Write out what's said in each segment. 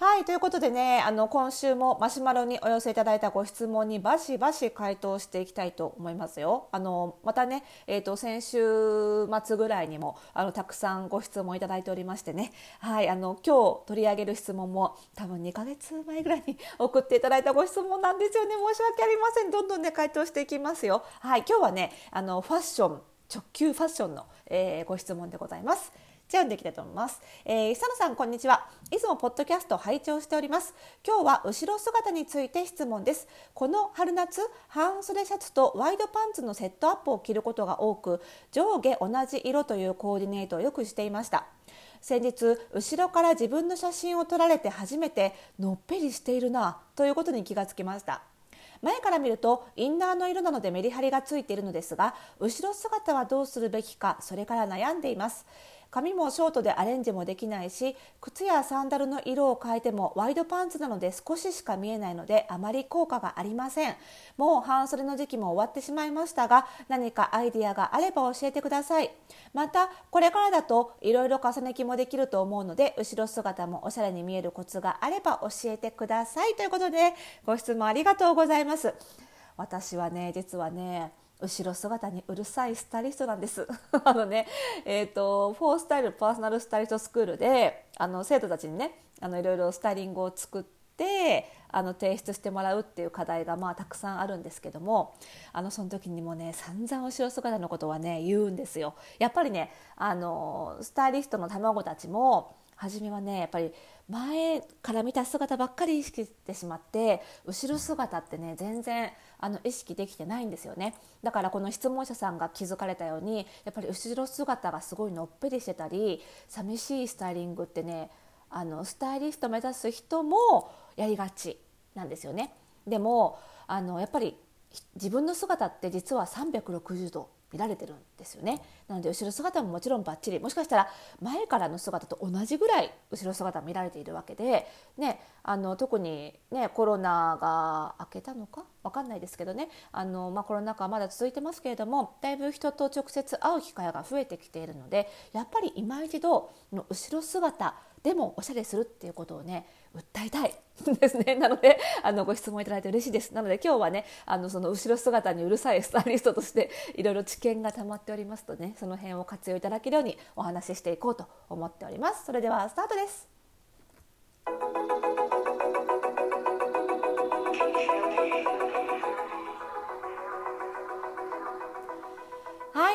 はいということでねあの今週もマシュマロにお寄せいただいたご質問にバシバシ回答していきたいと思いますよ。あのまたね、えーと、先週末ぐらいにもあのたくさんご質問いただいておりましてね、はい、あの今日取り上げる質問も多分2ヶ月前ぐらいに 送っていただいたご質問なんですよね申し訳ありませんどんどんね回答していきますよ。はい今日はねあのファッション直球ファッションの、えー、ご質問でございます。じゃあ読んでいきたいと思います。えー、久野さんこんにちは。いつもポッドキャストを拝聴しております。今日は後ろ姿について質問です。この春夏、半袖シャツとワイドパンツのセットアップを着ることが多く、上下同じ色というコーディネートをよくしていました。先日後ろから自分の写真を撮られて初めてのっぺりしているなということに気がつきました前から見るとインナーの色なのでメリハリがついているのですが後ろ姿はどうするべきかそれから悩んでいます髪もショートでアレンジもできないし靴やサンダルの色を変えてもワイドパンツなので少ししか見えないのであまり効果がありません。もう半袖の時期も終わってしまいましたが何かアイディアがあれば教えてください。またこれからだといろいろ重ね着もできると思うので後ろ姿もおしゃれに見えるコツがあれば教えてください。ということでご質問ありがとうございます。私はね実はね後ろ姿にうるさいスタイリストなんです。あのね、えっ、ー、とフォースタイルパーソナルスタイリストスクールであの生徒たちにねあのいろいろスタイリングを作ってあの提出してもらうっていう課題がまあたくさんあるんですけどもあのその時にもね散々後ろ姿のことはね言うんですよ。やっぱりねあのスタイリストの卵たちも初めはねやっぱり前から見た姿ばっかり意識してしまって後ろ姿ってね全然あの意識できてないんですよねだからこの質問者さんが気づかれたようにやっぱり後ろ姿がすごいのっぺりしてたり寂しいスタイリングってねあのスタイリスト目指す人もやりがちなんですよね。でもあのやっぱり自分の姿って実は360度見られてるんですよね。なので後ろ姿ももちろんバッチリ。もしかしたら前からの姿と同じぐらい後ろ姿見られているわけで、ね、あの特に、ね、コロナが明けたのか？分かんないですけどね。あの、まあ、コロナ禍はまだ続いてますけれどもだいぶ人と直接会う機会が増えてきているのでやっぱり今一度の後ろ姿でもおしゃれするっていうことをね訴えたい。ですね。なのであのご質問いただいて嬉しいです。なので今日はねあのその後ろ姿にうるさいスタイリストとしていろいろ知見がたまっておりますとねその辺を活用いただけるようにお話ししていこうと思っております。それではスタートです。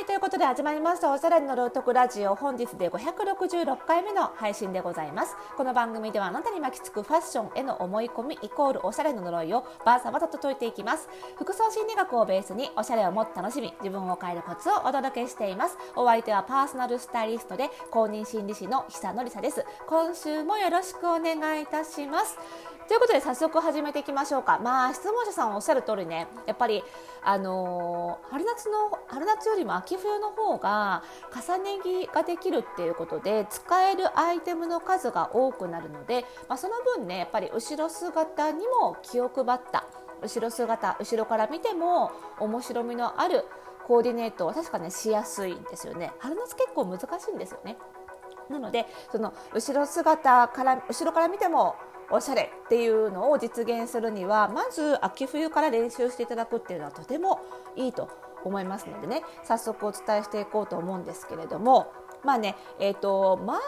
はいということで始まりましたおしゃれの朗読ラジオ。本日で566回目の配信でございます。この番組ではあなたに巻きつくファッションへの思い込みイコールおしゃれの呪いをバーサバと解いていきます。服装心理学をベースにおしゃれをもっと楽しみ自分を変えるコツをお届けしています。お相手はパーソナルスタイリストで公認心理師の久典沙です。今週もよろしくお願いいたします。ということで早速始めていきましょうか。まあ質問者さんおっしゃる通りねやっぱりあのー、春夏の春夏よりも秋冬の方が重ね着ができるっていうことで使えるアイテムの数が多くなるので、まあ、その分ねやっぱり後ろ姿にも気を配った後ろ姿後ろから見ても面白みのあるコーディネートは確かねしやすいんですよね。春夏結構難しいんですよね。なのでその後ろ姿から後ろから見てもおしゃれっていうのを実現するにはまず秋冬から練習していただくっていうのはとてもいいと思いますのでね。早速お伝えしていこうと思うんですけれども。まあねえーと、前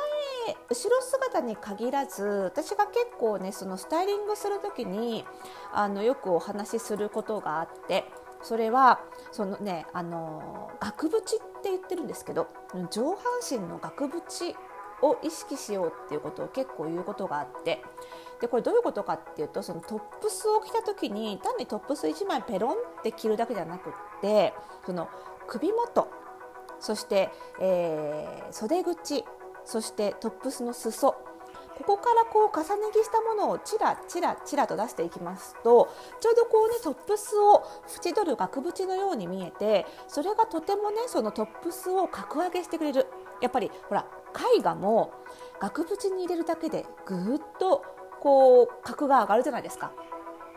後ろ姿に限らず私が結構ねそのスタイリングする時にあのよくお話しすることがあってそれはそのねあの額縁って言ってるんですけど上半身の額縁を意識しようっていうことを結構言うことがあってでこれどういうことかっていうとそのトップスを着た時に単にトップス1枚ペロンって着るだけじゃなくってその首元そして、えー、袖口そしてトップスの裾ここからこう重ね着したものをチラチラチラと出していきますとちょうどこうねトップスを縁取る額縁のように見えてそれがとてもねそのトップスを格上げしてくれる。やっぱりほら絵画も額縁に入れるだけでぐっとこう格が上がるじゃないですか。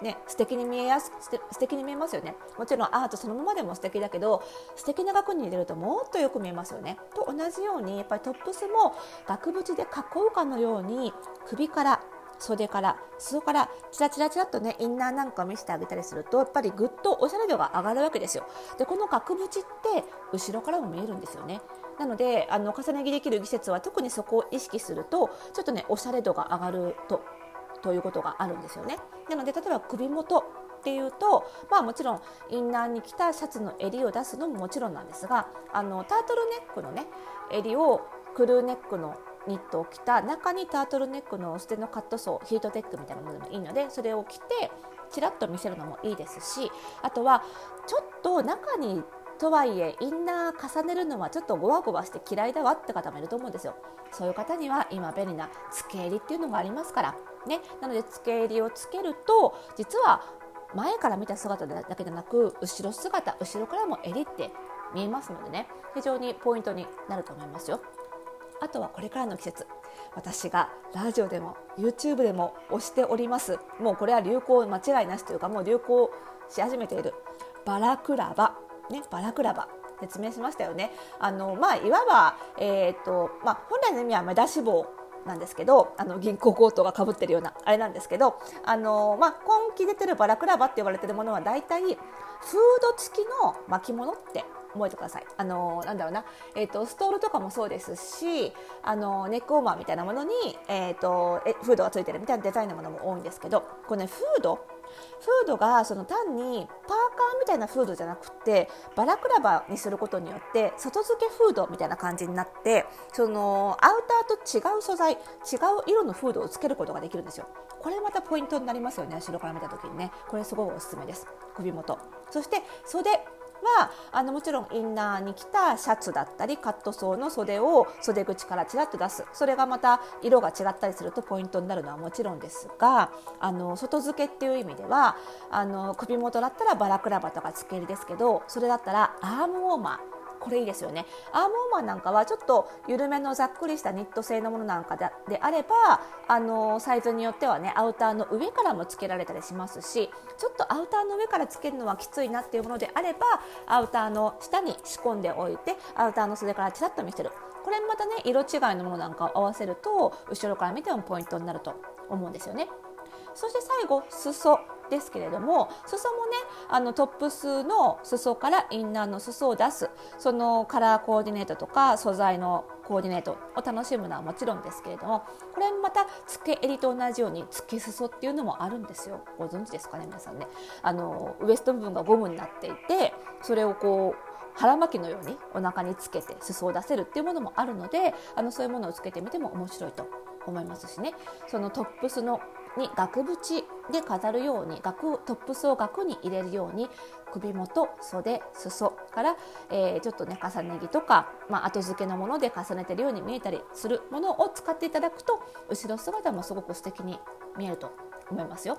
ね、素敵に見えやす素敵に見えますよね。もちろんアートそのままでも素敵だけど素敵な額に入れるともっとよく見えますよね。と同じようにやっぱりトップスも額縁で囲うかのように首から袖から裾からチラチラチラっとねインナーなんかを見せてあげたりするとやっぱりぐっとおしゃれ度が上がるわけですよ。でこの額縁って後ろからも見えるんですよね。なのであの重ね着できる季節は特にそこを意識するとちょっとねおしゃれ度が上がるとということがあるんですよね。なので例えば首元っていうと、まあ、もちろんインナーに着たシャツの襟を出すのももちろんなんですがあのタートルネックのね襟をクルーネックのニットを着た中にタートルネックの捨てのカットソーヒートテックみたいなものでもいいのでそれを着てちらっと見せるのもいいですしあとはちょっと中にとはいえインナー重ねるのはちょっとゴワゴワして嫌いだわって方もいると思うんですよ。そういう方には今便利な付け襟っていうのがありますから。ね。なので付け襟をつけると実は前から見た姿だけでなく後ろ姿後ろからも襟って見えますのでね。非常にポイントになると思いますよ。あとはこれからの季節。私がラジオでも YouTube でも推しております。もうこれは流行間違いなしというかもう流行し始めている。バラクラバ。ねバラクラバ。説明しましたよね。あのまあいわばえっ、とまあ本来の意味は目出し帽なんですけどあの銀行強盗がかぶってるようなあれなんですけどあの、まあ、今季出てるバラクラバって言われてるものは大体フード付きの巻物って覚えてください。あのなんだろうな、えっ、ー、とストールとかもそうですし、あのネックウォーマーみたいなものにえっ、ー、とえフードがついてるみたいなデザインのものも多いんですけど、これねフードフードがその単にパみたいなフードじゃなくてバラクラバにすることによって外付けフードみたいな感じになってそのアウターと違う素材違う色のフードをつけることができるんですよ。これまたポイントになりますよね後ろから見た時にね。これすごいおすすめです。首元。そして袖。はあのもちろんインナーに着たシャツだったりカットソーの袖を袖口からちらっと出す。それがまた色が違ったりするとポイントになるのはもちろんですがあの外付けっていう意味ではあの首元だったらバラクラバとか付け襟ですけどそれだったらアームウォーマーこれいいですよね。アームウォーマーなんかはちょっと緩めのざっくりしたニット製のものなんかであればあのサイズによってはねアウターの上からも付けられたりしますしちょっとアウターの上から付けるのはきついなっていうものであればアウターの下に仕込んでおいてアウターの袖からちらっと見せる。これまたね色違いのものなんかを合わせると後ろから見てもポイントになると思うんですよね。そして最後裾。ですけれども裾もねあのトップスの裾からインナーの裾を出すそのカラーコーディネートとか素材のコーディネートを楽しむのはもちろんですけれどもこれまた付け襟と同じように付け裾っていうのもあるんですよ。ご存知ですかね皆さんね。あのウエスト部分がゴムになっていてそれをこう腹巻きのようにお腹につけて裾を出せるっていうものもあるのであのそういうものをつけてみても面白いと思いますしね。そのトップスのに額縁で飾るように額トップスを額に入れるように首元袖裾から、えー、ちょっとね重ね着とか、まあ、後付けのもので重ねてるように見えたりするものを使っていただくと後ろ姿もすごく素敵に見えると思いますよ。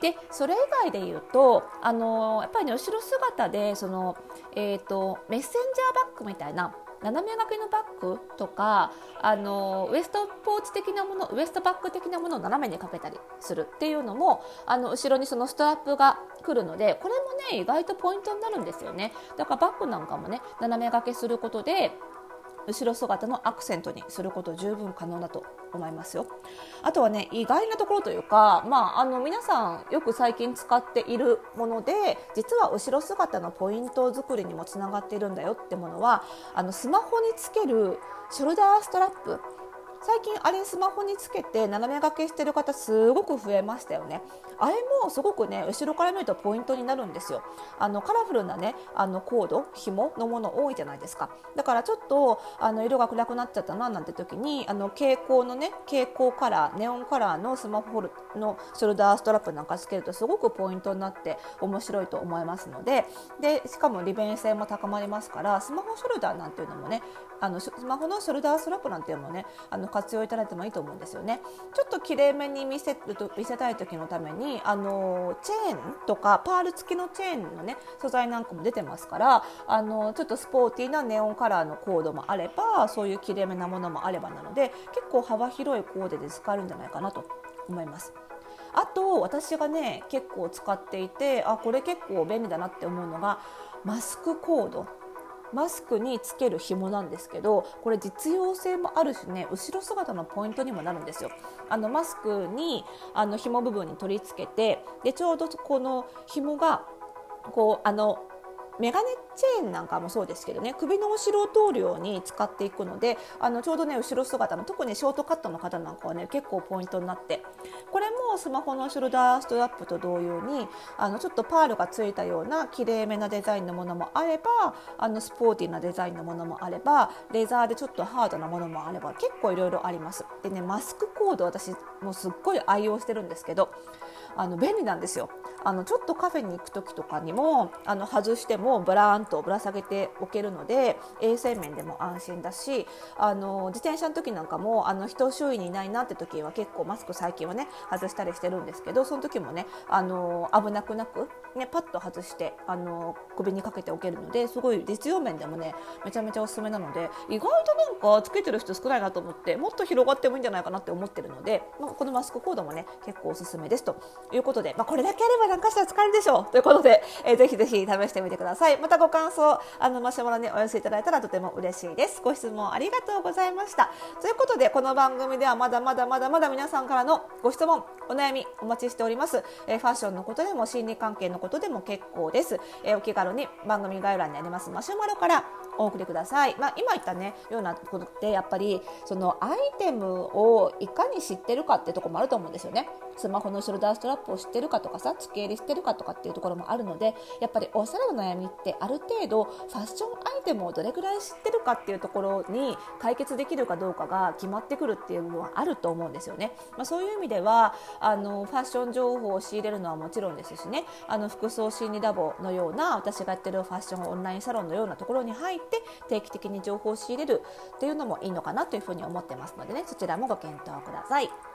でそれ以外で言うと、あのー、やっぱりね後ろ姿でその、えーとメッセンジャーバッグみたいな斜め掛けのバッグとかあのウエストポーチ的なものウエストバッグ的なものを斜めにかけたりするっていうのもあの後ろにそのストラップが来るのでこれもね意外とポイントになるんですよね。だからバッグなんかもね斜め掛けすることで後ろ姿のアクセントにすること十分可能だと思いますよ。あとはね意外なところというか、まあ、あの皆さんよく最近使っているもので実は後ろ姿のポイント作りにもつながっているんだよってものはあのスマホにつけるショルダーストラップ最近あれスマホにつけて斜め掛けしてる方すごく増えましたよね。あれもすごくね後ろから見るとポイントになるんですよ。あのカラフルなねあのコード紐のもの多いじゃないですか。だからちょっとあの色が暗くなっちゃったななんて時にあの蛍光のね蛍光カラーネオンカラーのスマホのショルダーストラップなんかつけるとすごくポイントになって面白いと思いますので。でしかも利便性も高まりますからスマホショルダーなんていうのもねあのスマホのショルダーストラップなんていうのもねあの活用いただいてもいいと思うんですよね。ちょっときれいめに見せると見せたい時のためにあのチェーンとかパール付きのチェーンのね素材なんかも出てますからあのちょっとスポーティーなネオンカラーのコードもあればそういうきれいめなものもあればなので結構幅広いコーデで使えるんじゃないかなと思います。あと私がね結構使っていてあこれ結構便利だなって思うのがマスクコードマスクにつける紐なんですけどこれ実用性もあるしね後ろ姿のポイントにもなるんですよ。あのマスクにあの紐部分に取り付けてでちょうどこの紐がこうあのメガネチェーンなんかもそうですけどね首の後ろを通るように使っていくのであのちょうどね後ろ姿の特にショートカットの方なんかはね結構ポイントになってこれもスマホのショルダーストラップと同様にあのちょっとパールがついたようなきれいめなデザインのものもあればあのスポーティーなデザインのものもあればレザーでちょっとハードなものもあれば結構いろいろあります。でねマスクコード私もすっごい愛用してるんですけどあの便利なんですよ。あのちょっとカフェに行く時とかにもあの外してもブラーンとぶら下げておけるので衛生面でも安心だしあの自転車の時なんかもあの人周囲にいないなって時は結構マスク最近はね外したりしてるんですけどその時もねあの危なくなく、ね、パッと外してあの首にかけておけるのですごい実用面でもねめちゃめちゃおすすめなので意外となんかつけてる人少ないなと思ってもっと広がってもいいんじゃないかなって思ってるので、まあ、このマスクコードもね結構おすすめですということで、まあ、これだけあれば何かしたら使えるでしょう。ということで、えー、ぜひぜひ試してみてください。またご感想あのマシュマロにお寄せいただいたらとても嬉しいです。ご質問ありがとうございました。ということでこの番組ではまだまだまだまだ皆さんからのご質問お悩みお待ちしております、えー、ファッションのことでも心理関係のことでも結構です、えー、お気軽に番組概要欄にありますマシュマロからお送りください、まあ、今言ったねようなことってやっぱりそのアイテムをいかに知ってるかってとこもあると思うんですよね。スマホのショルダストラップを知ってるかとかさ付け入れしてるかとかっていうところもあるのでやっぱりおしゃれの悩みってある程度ファッションアイテムをどれぐらい知ってるかっていうところに解決できるかどうかが決まってくるっていう部分はあると思うんですよね、まあ、そういう意味ではあのファッション情報を仕入れるのはもちろんですしね。あの服装心理ラボのような私がやってるファッションオンラインサロンのようなところに入って定期的に情報を仕入れるっていうのもいいのかなというふうに思ってますのでね。そちらもご検討ください。